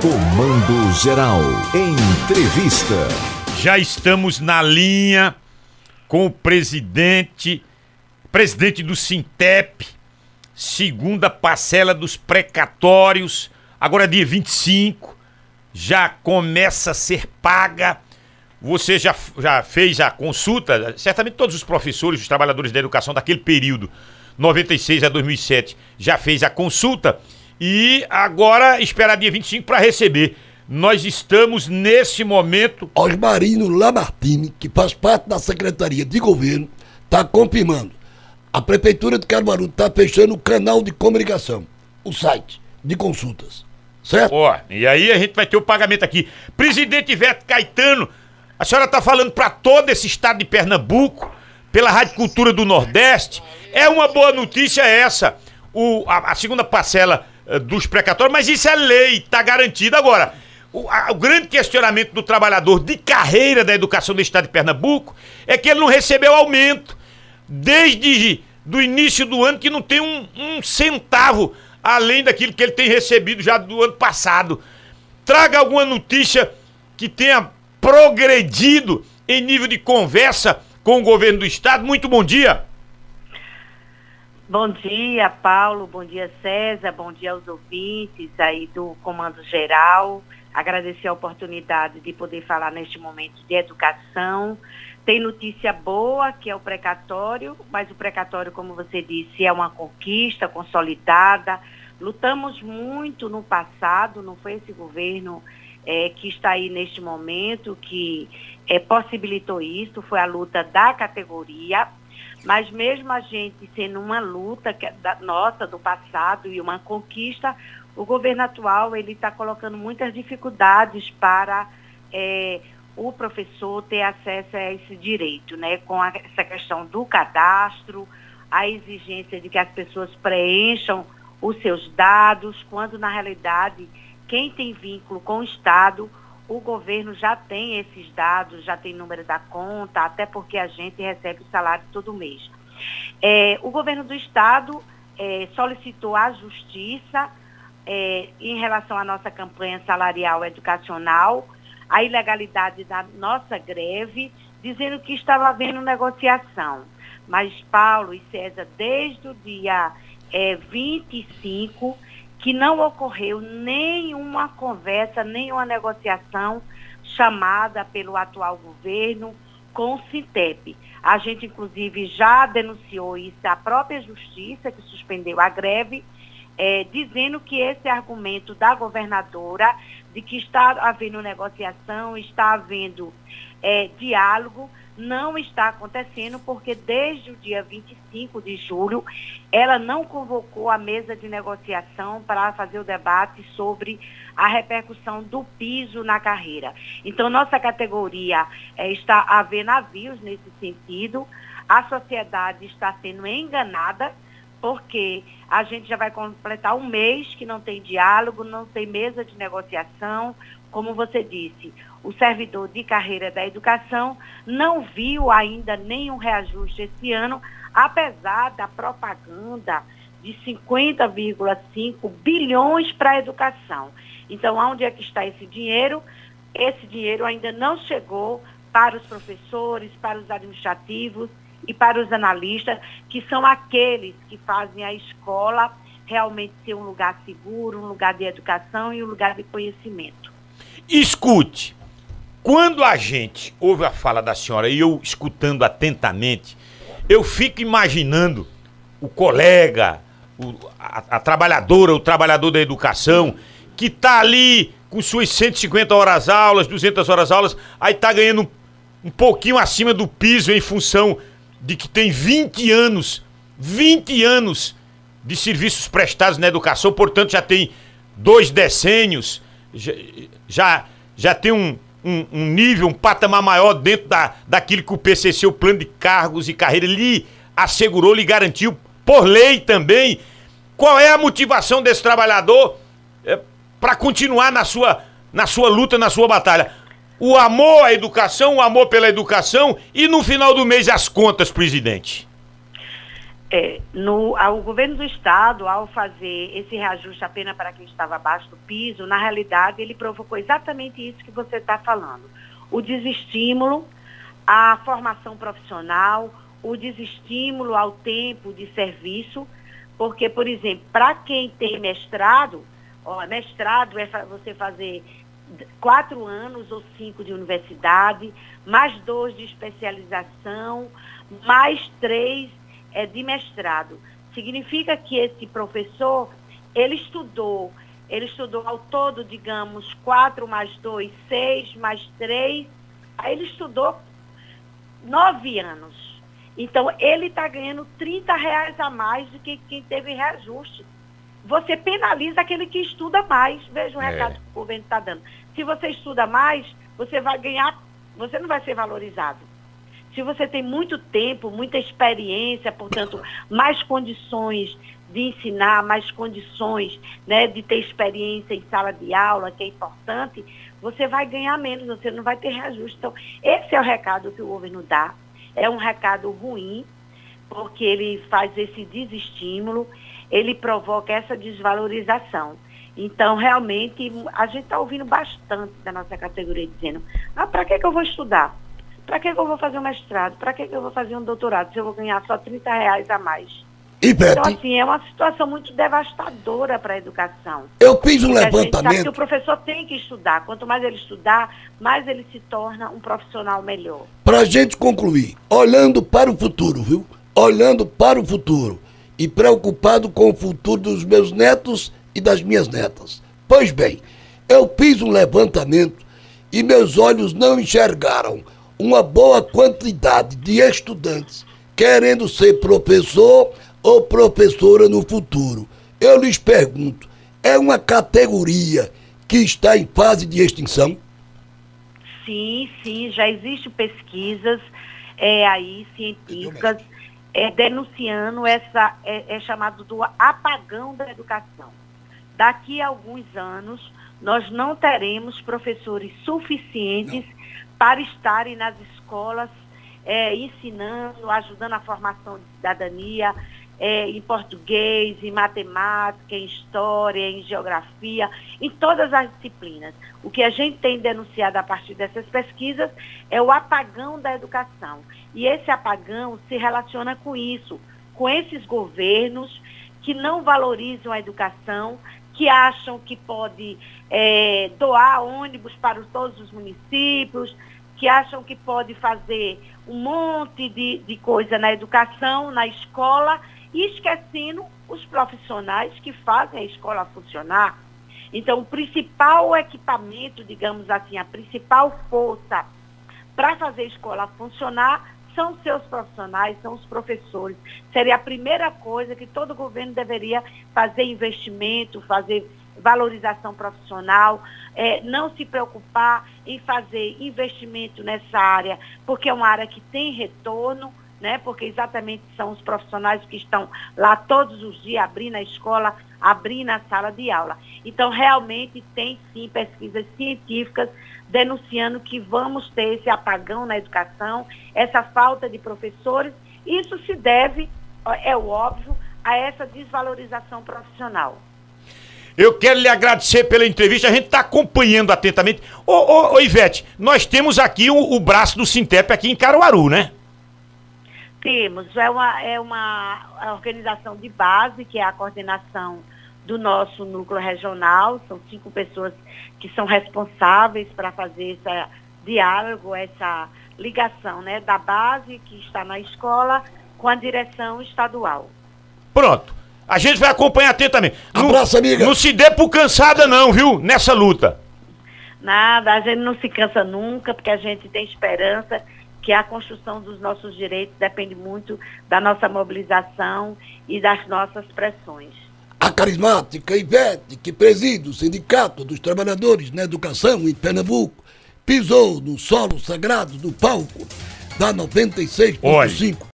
Comando Geral. Entrevista. Já estamos na linha com o presidente, presidente do Sintep, segunda parcela dos precatórios, agora dia 25, já começa a ser paga. Você já, já fez a consulta? Certamente todos os professores, os trabalhadores da educação daquele período, 96 a 2007, já fez a consulta e agora esperar dia 25 para receber. Nós estamos nesse momento. Osmarino Lamartine, que faz parte da Secretaria de Governo, está confirmando. A Prefeitura de Caruaru está fechando o canal de comunicação, o site de consultas. Certo? Ó, e aí a gente vai ter o pagamento aqui. Presidente Ivete Caetano, a senhora está falando para todo esse estado de Pernambuco, pela Rádio Cultura do Nordeste. É uma boa notícia essa. O, a, a segunda parcela dos precatórios, mas isso é lei, está garantido. Agora, o, a, o, grande questionamento do trabalhador de carreira da educação do estado de Pernambuco é que ele não recebeu aumento desde do início do ano, que não tem um, um centavo além daquilo que ele tem recebido já do ano passado. Traga alguma notícia que tenha progredido em nível de conversa com o governo do estado. Muito bom dia. Bom dia, Paulo. Bom dia, César. Bom dia aos ouvintes aí do Comando Geral. Agradecer a oportunidade de poder falar neste momento de educação. Tem notícia boa, que é o precatório, mas o precatório, como você disse, é uma conquista consolidada. Lutamos muito no passado, não foi esse governo é, que está aí neste momento que é, possibilitou isso, foi a luta da categoria mas mesmo a gente sendo uma luta é da, nossa, do passado e uma conquista, o governo atual ele está colocando muitas dificuldades para é, o professor ter acesso a esse direito, né? Com a, essa questão do cadastro, a exigência de que as pessoas preencham os seus dados, quando na realidade quem tem vínculo com o Estado o governo já tem esses dados, já tem número da conta, até porque a gente recebe o salário todo mês. É, o governo do estado é, solicitou à justiça, é, em relação à nossa campanha salarial educacional, a ilegalidade da nossa greve, dizendo que estava havendo negociação. Mas Paulo e César, desde o dia é, 25, que não ocorreu nenhuma conversa, nenhuma negociação chamada pelo atual governo com o Sintep. A gente, inclusive, já denunciou isso à própria Justiça, que suspendeu a greve, é, dizendo que esse argumento da governadora de que está havendo negociação, está havendo é, diálogo, não está acontecendo porque desde o dia 25 de julho ela não convocou a mesa de negociação para fazer o debate sobre a repercussão do piso na carreira. Então, nossa categoria é, está a ver navios nesse sentido, a sociedade está sendo enganada porque a gente já vai completar um mês que não tem diálogo, não tem mesa de negociação, como você disse, o servidor de carreira da educação não viu ainda nenhum reajuste esse ano, apesar da propaganda de 50,5 bilhões para a educação. Então, onde é que está esse dinheiro? Esse dinheiro ainda não chegou para os professores, para os administrativos e para os analistas, que são aqueles que fazem a escola realmente ser um lugar seguro, um lugar de educação e um lugar de conhecimento. Escute, quando a gente ouve a fala da senhora e eu escutando atentamente, eu fico imaginando o colega, o, a, a, trabalhadora, o trabalhador da educação, que tá ali com suas 150 horas aulas, 200 horas aulas, aí tá ganhando um, um pouquinho acima do piso em função de que tem 20 anos, 20 anos de serviços prestados na educação, portanto já tem dois decênios já, já, já tem um, um, um, nível, um patamar maior dentro da, daquilo que o PCC, o plano de cargos e carreira, lhe assegurou, lhe garantiu, por lei também. Qual é a motivação desse trabalhador é, para continuar na sua, na sua luta, na sua batalha? O amor à educação, o amor pela educação e no final do mês as contas, presidente. É, no, ao governo do estado, ao fazer esse reajuste apenas para quem estava abaixo do piso, na realidade ele provocou exatamente isso que você está falando. O desestímulo à formação profissional, o desestímulo ao tempo de serviço, porque, por exemplo, para quem tem mestrado, ó, mestrado é você fazer quatro anos ou cinco de universidade, mais dois de especialização, mais três é, de mestrado. Significa que esse professor, ele estudou, ele estudou ao todo, digamos, quatro mais dois, seis mais três, aí ele estudou nove anos. Então, ele está ganhando 30 reais a mais do que quem teve reajuste. Você penaliza aquele que estuda mais. Veja o é. recado que o governo está dando. Se você estuda mais, você vai ganhar, você não vai ser valorizado. Se você tem muito tempo, muita experiência, portanto, mais condições de ensinar, mais condições né, de ter experiência em sala de aula, que é importante, você vai ganhar menos, você não vai ter reajuste. Então, esse é o recado que o governo dá. É um recado ruim, porque ele faz esse desestímulo, ele provoca essa desvalorização. Então, realmente, a gente está ouvindo bastante da nossa categoria dizendo, ah, para que, que eu vou estudar? Para que, que eu vou fazer um mestrado? Para que, que eu vou fazer um doutorado se eu vou ganhar só 30 reais a mais? Então, assim, é uma situação muito devastadora para a educação. Eu fiz um levantamento. que o professor tem que estudar. Quanto mais ele estudar, mais ele se torna um profissional melhor. Para a gente concluir, olhando para o futuro, viu? Olhando para o futuro e preocupado com o futuro dos meus netos e das minhas netas. Pois bem, eu fiz um levantamento e meus olhos não enxergaram uma boa quantidade de estudantes querendo ser professor ou professora no futuro. Eu lhes pergunto, é uma categoria que está em fase de extinção? Sim, sim, já existem pesquisas é, aí científicas é, denunciando essa é, é chamado do apagão da educação. Daqui a alguns anos nós não teremos professores suficientes. Para estarem nas escolas é, ensinando, ajudando a formação de cidadania, é, em português, em matemática, em história, em geografia, em todas as disciplinas. O que a gente tem denunciado a partir dessas pesquisas é o apagão da educação. E esse apagão se relaciona com isso, com esses governos que não valorizam a educação, que acham que pode é, doar ônibus para todos os municípios, que acham que pode fazer um monte de, de coisa na educação, na escola, e esquecendo os profissionais que fazem a escola funcionar. Então, o principal equipamento, digamos assim, a principal força para fazer a escola funcionar são seus profissionais, são os professores. Seria a primeira coisa que todo governo deveria fazer investimento, fazer valorização profissional, é, não se preocupar em fazer investimento nessa área, porque é uma área que tem retorno, né? Porque exatamente são os profissionais que estão lá todos os dias abrindo a escola, abrindo a sala de aula. Então, realmente tem sim pesquisas científicas denunciando que vamos ter esse apagão na educação, essa falta de professores. Isso se deve, é óbvio, a essa desvalorização profissional. Eu quero lhe agradecer pela entrevista, a gente está acompanhando atentamente. Ô, ô, ô, Ivete, nós temos aqui o, o braço do Sintep aqui em Caruaru, né? Temos, é uma, é uma organização de base, que é a coordenação do nosso núcleo regional, são cinco pessoas que são responsáveis para fazer esse diálogo, essa ligação né, da base que está na escola com a direção estadual. Pronto. A gente vai acompanhar atentamente. Abraço, não, amiga. Não se dê por cansada não, viu? Nessa luta. Nada, a gente não se cansa nunca, porque a gente tem esperança que a construção dos nossos direitos depende muito da nossa mobilização e das nossas pressões. A carismática Ivete, que preside o Sindicato dos Trabalhadores na Educação em Pernambuco, pisou no solo sagrado do palco da 96.5